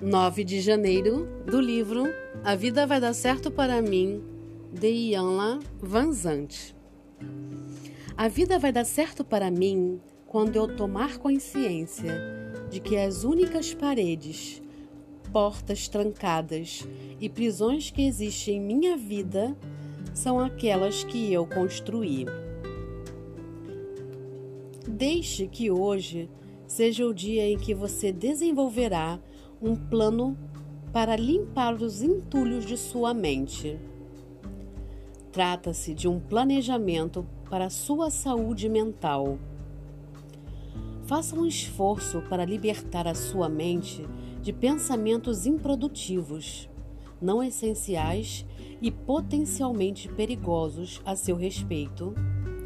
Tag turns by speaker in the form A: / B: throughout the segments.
A: 9 de janeiro, do livro A Vida Vai Dar Certo para Mim, de Ianla Vanzante. A vida vai dar certo para mim quando eu tomar consciência de que as únicas paredes, portas trancadas e prisões que existem em minha vida são aquelas que eu construí. Deixe que hoje seja o dia em que você desenvolverá um plano para limpar os entulhos de sua mente. Trata-se de um planejamento para sua saúde mental. Faça um esforço para libertar a sua mente de pensamentos improdutivos, não essenciais e potencialmente perigosos a seu respeito,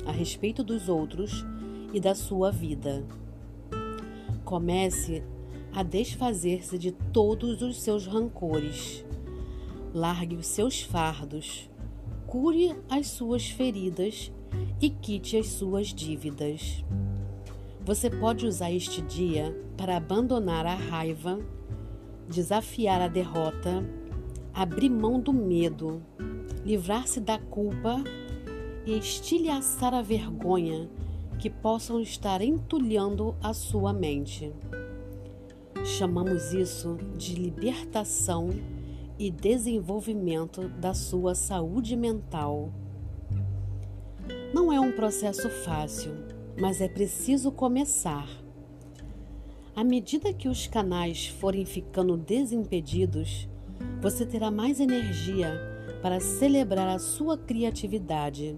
A: a respeito dos outros e da sua vida. Comece a desfazer-se de todos os seus rancores. Largue os seus fardos, cure as suas feridas e quite as suas dívidas. Você pode usar este dia para abandonar a raiva, desafiar a derrota, abrir mão do medo, livrar-se da culpa e estilhaçar a vergonha que possam estar entulhando a sua mente. Chamamos isso de libertação e desenvolvimento da sua saúde mental. Não é um processo fácil, mas é preciso começar. À medida que os canais forem ficando desimpedidos, você terá mais energia para celebrar a sua criatividade,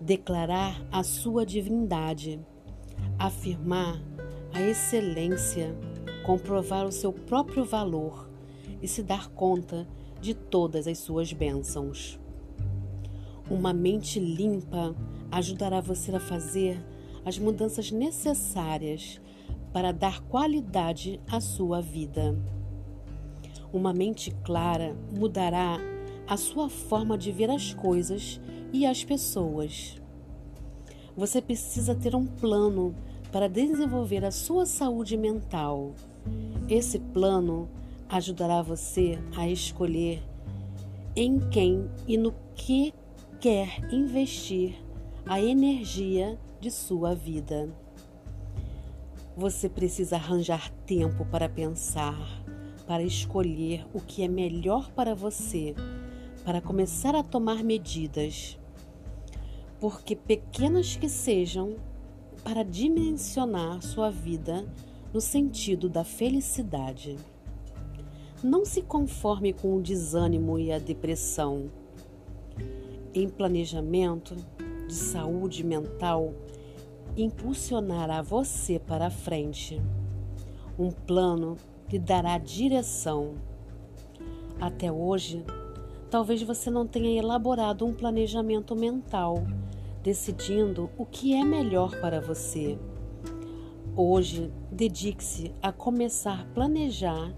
A: declarar a sua divindade, afirmar a excelência comprovar o seu próprio valor e se dar conta de todas as suas bênçãos. Uma mente limpa ajudará você a fazer as mudanças necessárias para dar qualidade à sua vida. Uma mente clara mudará a sua forma de ver as coisas e as pessoas. Você precisa ter um plano para desenvolver a sua saúde mental esse plano ajudará você a escolher em quem e no que quer investir a energia de sua vida. Você precisa arranjar tempo para pensar, para escolher o que é melhor para você, para começar a tomar medidas. Porque, pequenas que sejam, para dimensionar sua vida no sentido da felicidade. Não se conforme com o desânimo e a depressão. Em planejamento de saúde mental, impulsionará você para a frente. Um plano lhe dará direção. Até hoje, talvez você não tenha elaborado um planejamento mental, decidindo o que é melhor para você. Hoje, dedique-se a começar a planejar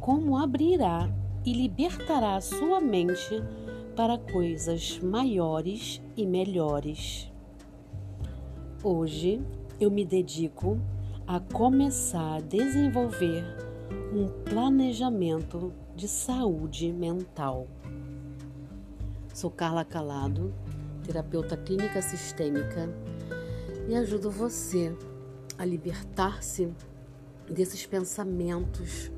A: como abrirá e libertará sua mente para coisas maiores e melhores. Hoje, eu me dedico a começar a desenvolver um planejamento de saúde mental. Sou Carla Calado, terapeuta clínica sistêmica, e ajudo você a libertar-se desses pensamentos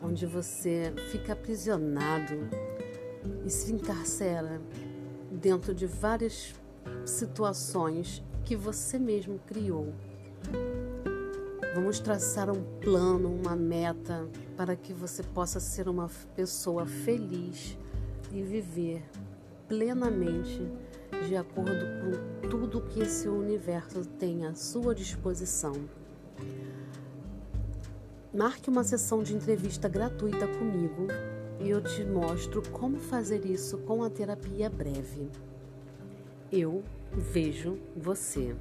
A: onde você fica aprisionado e se encarcera dentro de várias situações que você mesmo criou. Vamos traçar um plano, uma meta para que você possa ser uma pessoa feliz e viver plenamente de acordo com tudo que esse universo tem à sua disposição. Marque uma sessão de entrevista gratuita comigo e eu te mostro como fazer isso com a terapia breve. Eu vejo você.